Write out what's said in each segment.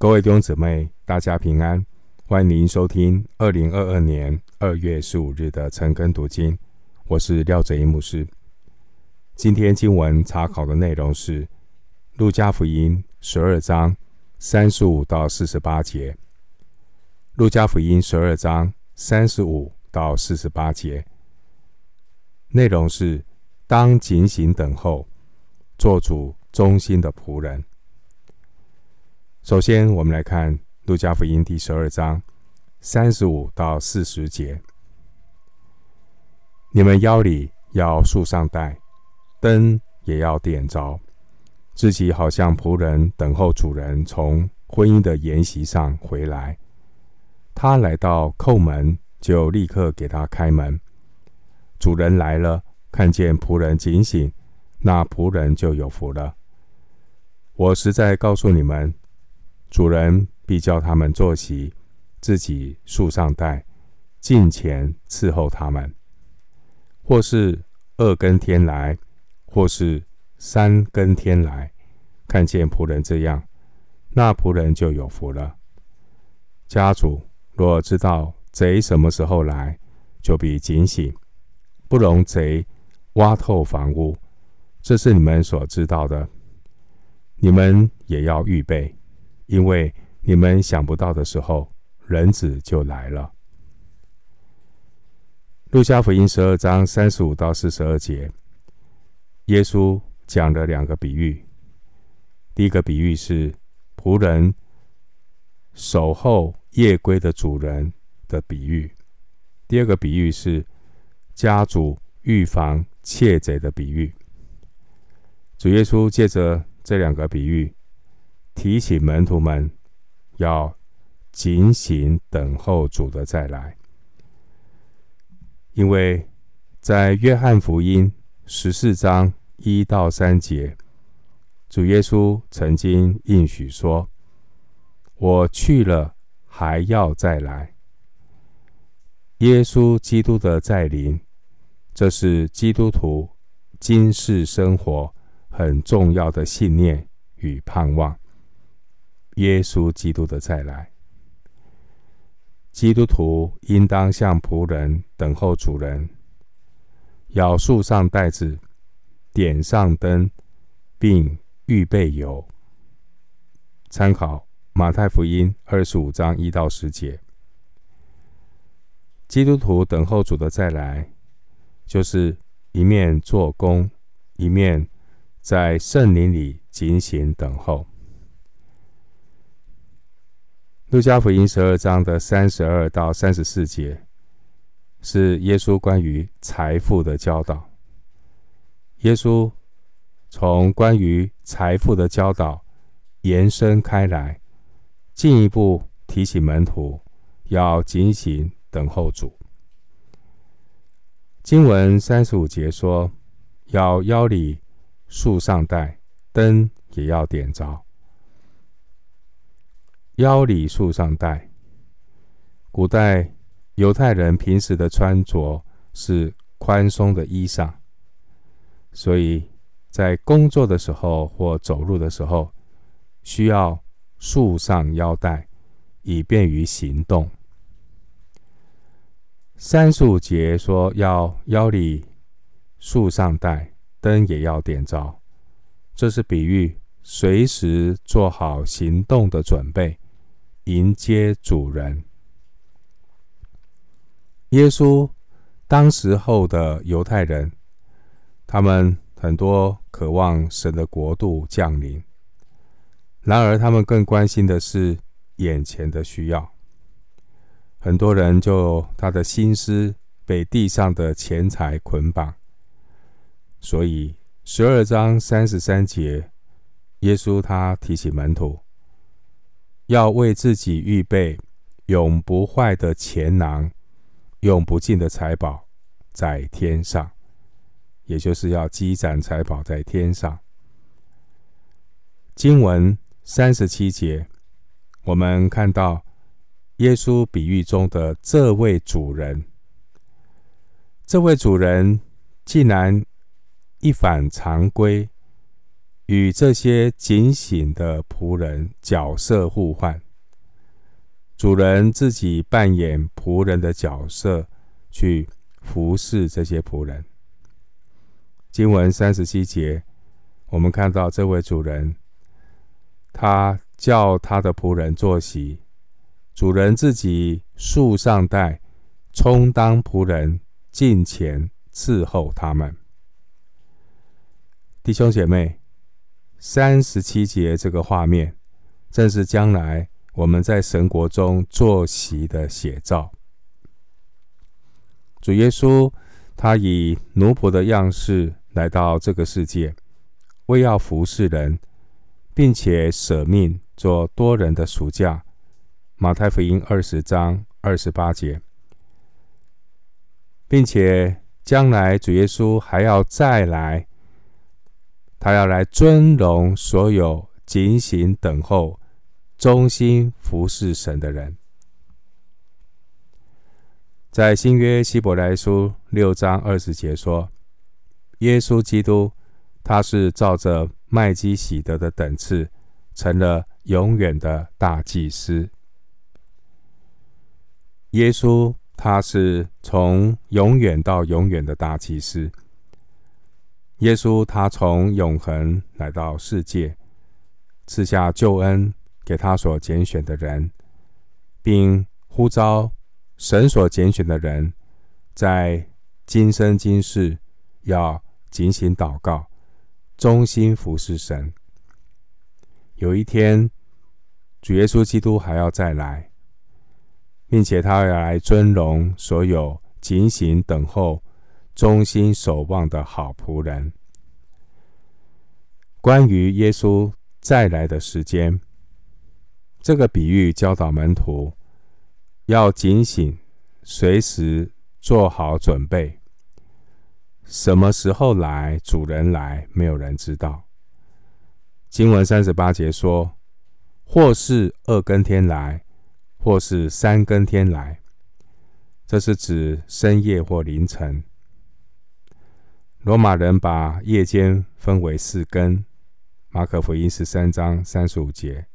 各位弟兄姊妹，大家平安！欢迎收听二零二二年二月十五日的晨更读经，我是廖哲一牧师。今天经文查考的内容是《路加福音》十二章三十五到四十八节，《路加福音》十二章三十五到四十八节，内容是当警醒等候，做主忠心的仆人。首先，我们来看《路加福音》第十二章三十五到四十节：“你们腰里要束上带，灯也要点着，自己好像仆人等候主人从婚姻的筵席上回来。他来到叩门，就立刻给他开门。主人来了，看见仆人警醒，那仆人就有福了。我实在告诉你们。”主人必叫他们坐席，自己束上带，近前伺候他们。或是二更天来，或是三更天来，看见仆人这样，那仆人就有福了。家主若知道贼什么时候来，就必警醒，不容贼挖透房屋。这是你们所知道的，你们也要预备。因为你们想不到的时候，人子就来了。路加福音十二章三十五到四十二节，耶稣讲了两个比喻。第一个比喻是仆人守候夜归的主人的比喻；第二个比喻是家主预防窃贼的比喻。主耶稣借着这两个比喻。提醒门徒们要警醒等候主的再来，因为在约翰福音十四章一到三节，主耶稣曾经应许说：“我去了，还要再来。”耶稣基督的再临，这是基督徒今世生活很重要的信念与盼望。耶稣基督的再来，基督徒应当像仆人等候主人，咬树上带子，点上灯，并预备油。参考马太福音二十五章一到十节。基督徒等候主的再来，就是一面做工，一面在圣灵里警醒等候。路加福音十二章的三十二到三十四节，是耶稣关于财富的教导。耶稣从关于财富的教导延伸开来，进一步提醒门徒要警醒等候主。经文三十五节说，要腰里束上带，灯也要点着。腰里束上带。古代犹太人平时的穿着是宽松的衣裳，所以在工作的时候或走路的时候，需要束上腰带，以便于行动。三十五节说要腰里束上带，灯也要点着，这是比喻随时做好行动的准备。迎接主人。耶稣当时候的犹太人，他们很多渴望神的国度降临，然而他们更关心的是眼前的需要。很多人就他的心思被地上的钱财捆绑，所以十二章三十三节，耶稣他提起门徒。要为自己预备永不坏的钱囊，用不尽的财宝在天上，也就是要积攒财宝在天上。经文三十七节，我们看到耶稣比喻中的这位主人，这位主人竟然一反常规，与这些警醒的仆人角色互换，主人自己扮演仆人的角色，去服侍这些仆人。经文三十七节，我们看到这位主人，他叫他的仆人坐席，主人自己束上带，充当仆人，近前伺候他们。弟兄姐妹，三十七节这个画面，正是将来我们在神国中坐席的写照。主耶稣，他以奴仆的样式。来到这个世界，为要服侍人，并且舍命做多人的赎价。马太福音二十章二十八节，并且将来主耶稣还要再来，他要来尊荣所有警醒等候、忠心服侍神的人。在新约希伯来书六章二十节说。耶稣基督，他是照着麦基洗德的等次，成了永远的大祭司。耶稣，他是从永远到永远的大祭司。耶稣，他从永恒来到世界，赐下救恩给他所拣选的人，并呼召神所拣选的人，在今生今世要。警醒祷告，忠心服侍神。有一天，主耶稣基督还要再来，并且他要来尊荣所有警醒等候、忠心守望的好仆人。关于耶稣再来的时间，这个比喻教导门徒要警醒，随时做好准备。什么时候来？主人来，没有人知道。经文三十八节说：“或是二更天来，或是三更天来。”这是指深夜或凌晨。罗马人把夜间分为四更，马可福音十三章三十五节，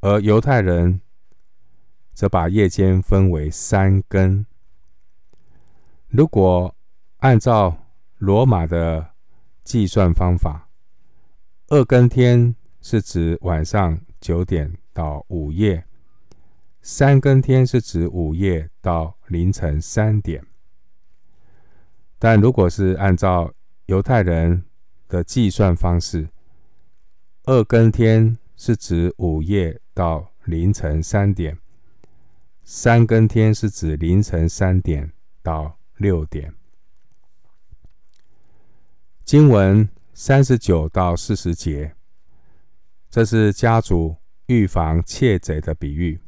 而犹太人则把夜间分为三更。如果按照罗马的计算方法，二更天是指晚上九点到午夜，三更天是指午夜到凌晨三点。但如果是按照犹太人的计算方式，二更天是指午夜到凌晨三点，三更天是指凌晨三点到六点。经文三十九到四十节，这是家族预防窃贼的比喻。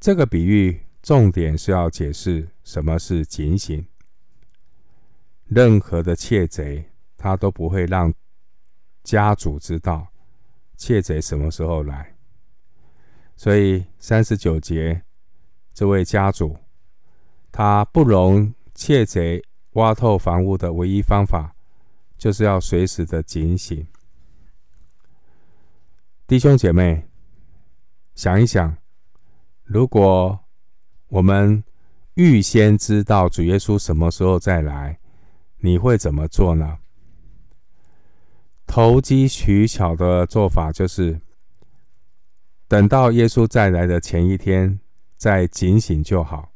这个比喻重点是要解释什么是警醒。任何的窃贼，他都不会让家主知道窃贼什么时候来。所以三十九节，这位家主，他不容窃贼。挖透房屋的唯一方法，就是要随时的警醒。弟兄姐妹，想一想，如果我们预先知道主耶稣什么时候再来，你会怎么做呢？投机取巧的做法就是，等到耶稣再来的前一天再警醒就好。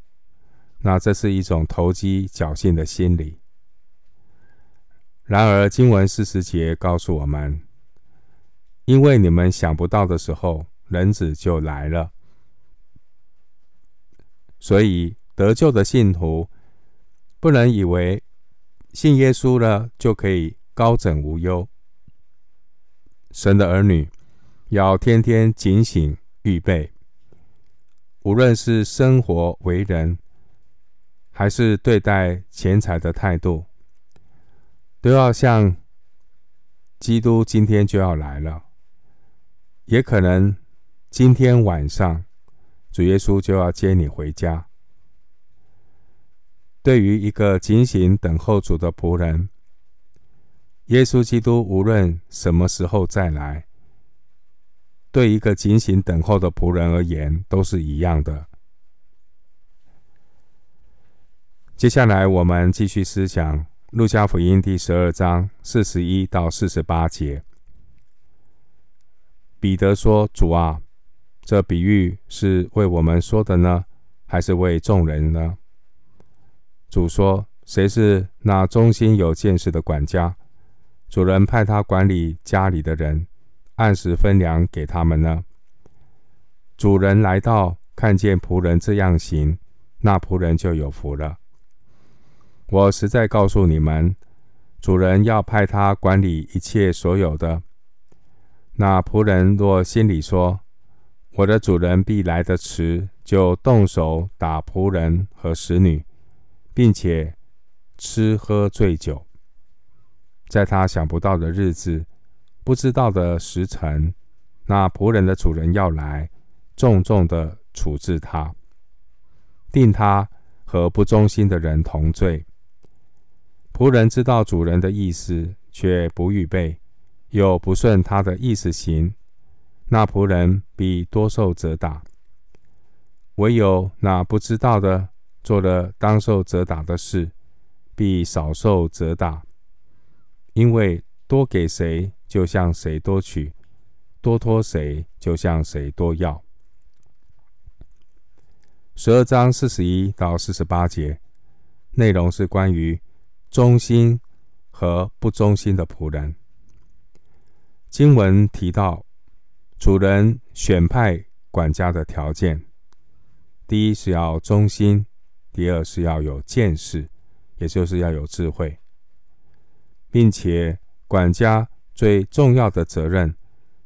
那这是一种投机侥幸的心理。然而，经文四十节告诉我们：因为你们想不到的时候，人子就来了。所以，得救的信徒不能以为信耶稣了就可以高枕无忧。神的儿女要天天警醒预备，无论是生活为人。还是对待钱财的态度，都要像基督今天就要来了，也可能今天晚上主耶稣就要接你回家。对于一个警醒等候主的仆人，耶稣基督无论什么时候再来，对一个警醒等候的仆人而言，都是一样的。接下来，我们继续思想《路加福音》第十二章四十一到四十八节。彼得说：“主啊，这比喻是为我们说的呢，还是为众人呢？”主说：“谁是那忠心有见识的管家？主人派他管理家里的人。”按时分粮给他们呢。主人来到，看见仆人这样行，那仆人就有福了。我实在告诉你们，主人要派他管理一切所有的。那仆人若心里说：“我的主人必来得迟”，就动手打仆人和使女，并且吃喝醉酒，在他想不到的日子。不知道的时辰，那仆人的主人要来，重重的处置他，定他和不忠心的人同罪。仆人知道主人的意思，却不预备，又不顺他的意思行，那仆人必多受责打。唯有那不知道的，做了当受责打的事，必少受责打，因为多给谁，就向谁多取，多托谁，就向谁多要。十二章四十一到四十八节，内容是关于忠心和不忠心的仆人。经文提到，主人选派管家的条件，第一是要忠心，第二是要有见识，也就是要有智慧，并且管家。最重要的责任，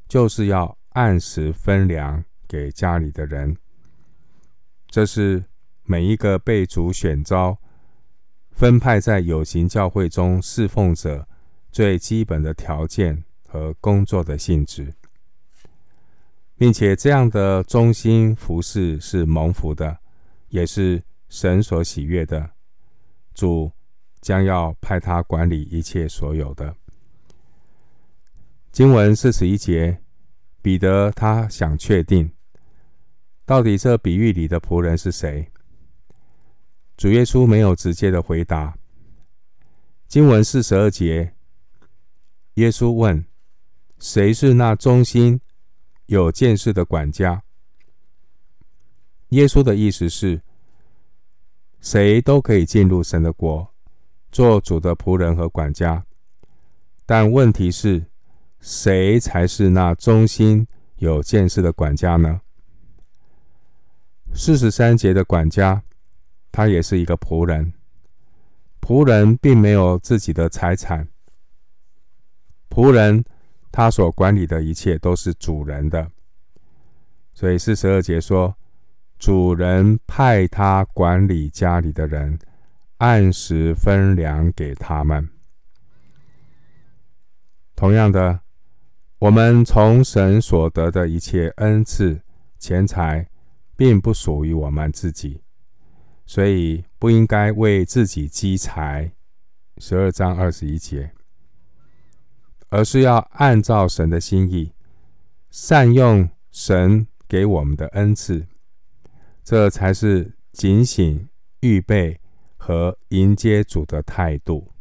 就是要按时分粮给家里的人。这是每一个被主选召、分派在有形教会中侍奉者最基本的条件和工作的性质，并且这样的忠心服侍是蒙福的，也是神所喜悦的。主将要派他管理一切所有的。经文四十一节，彼得他想确定，到底这比喻里的仆人是谁？主耶稣没有直接的回答。经文四十二节，耶稣问：“谁是那忠心有见识的管家？”耶稣的意思是，谁都可以进入神的国，做主的仆人和管家，但问题是。谁才是那忠心有见识的管家呢？四十三节的管家，他也是一个仆人。仆人并没有自己的财产，仆人他所管理的一切都是主人的。所以四十二节说，主人派他管理家里的人，按时分粮给他们。同样的。我们从神所得的一切恩赐、钱财，并不属于我们自己，所以不应该为自己积财。十二章二十一节，而是要按照神的心意，善用神给我们的恩赐，这才是警醒、预备和迎接主的态度。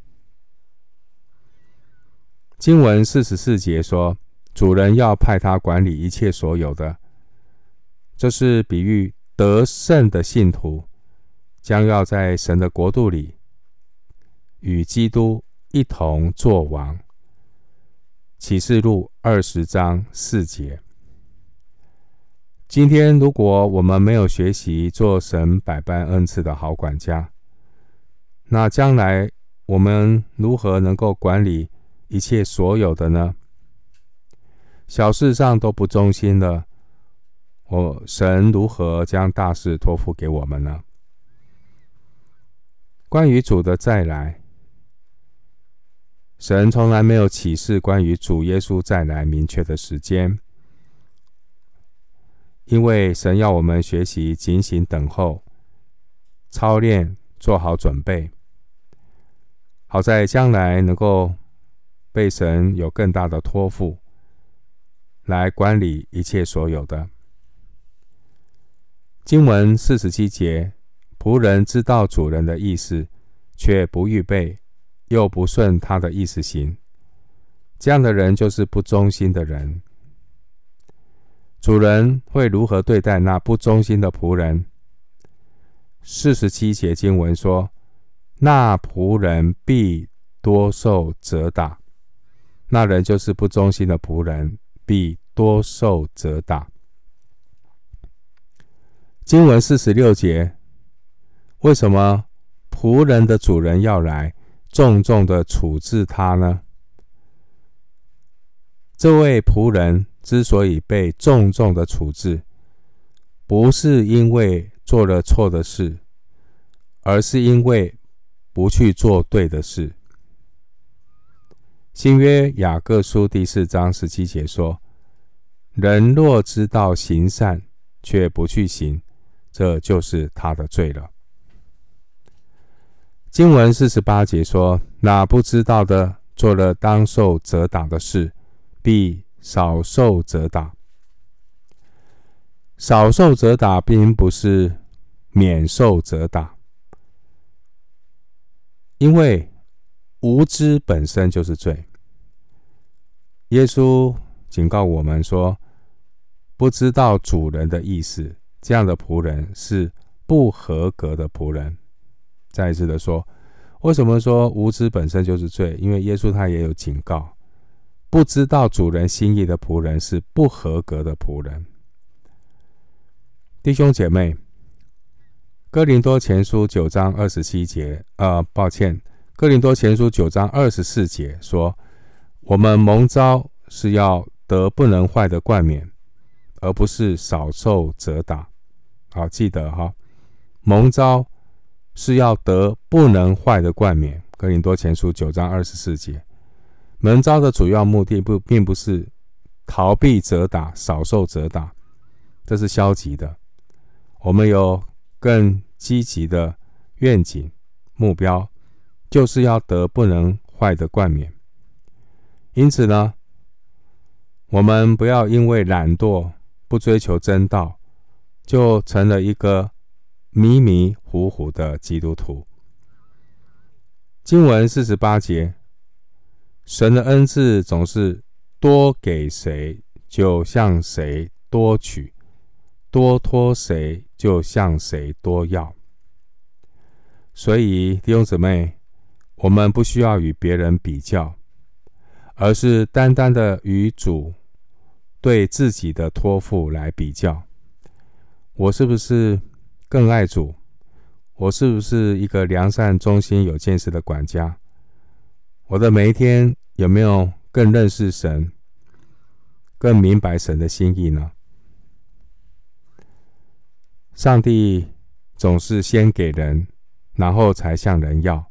经文四十四节说。主人要派他管理一切所有的，这是比喻得胜的信徒将要在神的国度里与基督一同作王。启示录二十章四节。今天，如果我们没有学习做神百般恩赐的好管家，那将来我们如何能够管理一切所有的呢？小事上都不忠心了，我神如何将大事托付给我们呢？关于主的再来，神从来没有启示关于主耶稣再来明确的时间，因为神要我们学习警醒等候、操练、做好准备，好在将来能够被神有更大的托付，来管理一切所有的。经文四十七节，仆人知道主人的意思，却不预备，又不顺他的意思行，这样的人就是不忠心的人。主人会如何对待那不忠心的仆人？四十七节经文说：“那仆人必多受责打。”那人就是不忠心的仆人，必多受责打。经文四十六节，为什么仆人的主人要来重重的处置他呢？这位仆人。之所以被重重的处置，不是因为做了错的事，而是因为不去做对的事。新约雅各书第四章十七节说：“人若知道行善，却不去行，这就是他的罪了。”经文四十八节说：“那不知道的做了当受责打的事，必。”少受责打，少受责打，并不是免受责打，因为无知本身就是罪。耶稣警告我们说，不知道主人的意思，这样的仆人是不合格的仆人。再一次的说，为什么说无知本身就是罪？因为耶稣他也有警告。不知道主人心意的仆人是不合格的仆人。弟兄姐妹，《哥林多前书》九章二十七节，呃，抱歉，《哥林多前书》九章二十四节说：“我们蒙召是要得不能坏的冠冕，而不是少受责打。”好，记得哈，蒙召是要得不能坏的冠冕，《哥林多前书》九章二十四节。门招的主要目的不，并不是逃避责打、少受责打，这是消极的。我们有更积极的愿景目标，就是要得不能坏的冠冕。因此呢，我们不要因为懒惰、不追求真道，就成了一个迷迷糊糊的基督徒。经文四十八节。神的恩赐总是多给谁，就向谁多取；多托谁，就向谁多要。所以弟兄姊妹，我们不需要与别人比较，而是单单的与主对自己的托付来比较。我是不是更爱主？我是不是一个良善、忠心、有见识的管家？我的每一天有没有更认识神、更明白神的心意呢？上帝总是先给人，然后才向人要。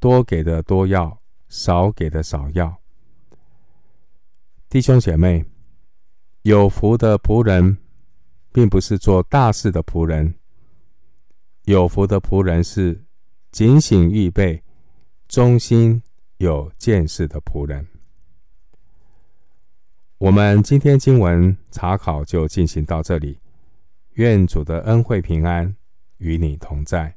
多给的多要，少给的少要。弟兄姐妹，有福的仆人，并不是做大事的仆人。有福的仆人是警醒预备。忠心有见识的仆人。我们今天经文查考就进行到这里。愿主的恩惠平安与你同在。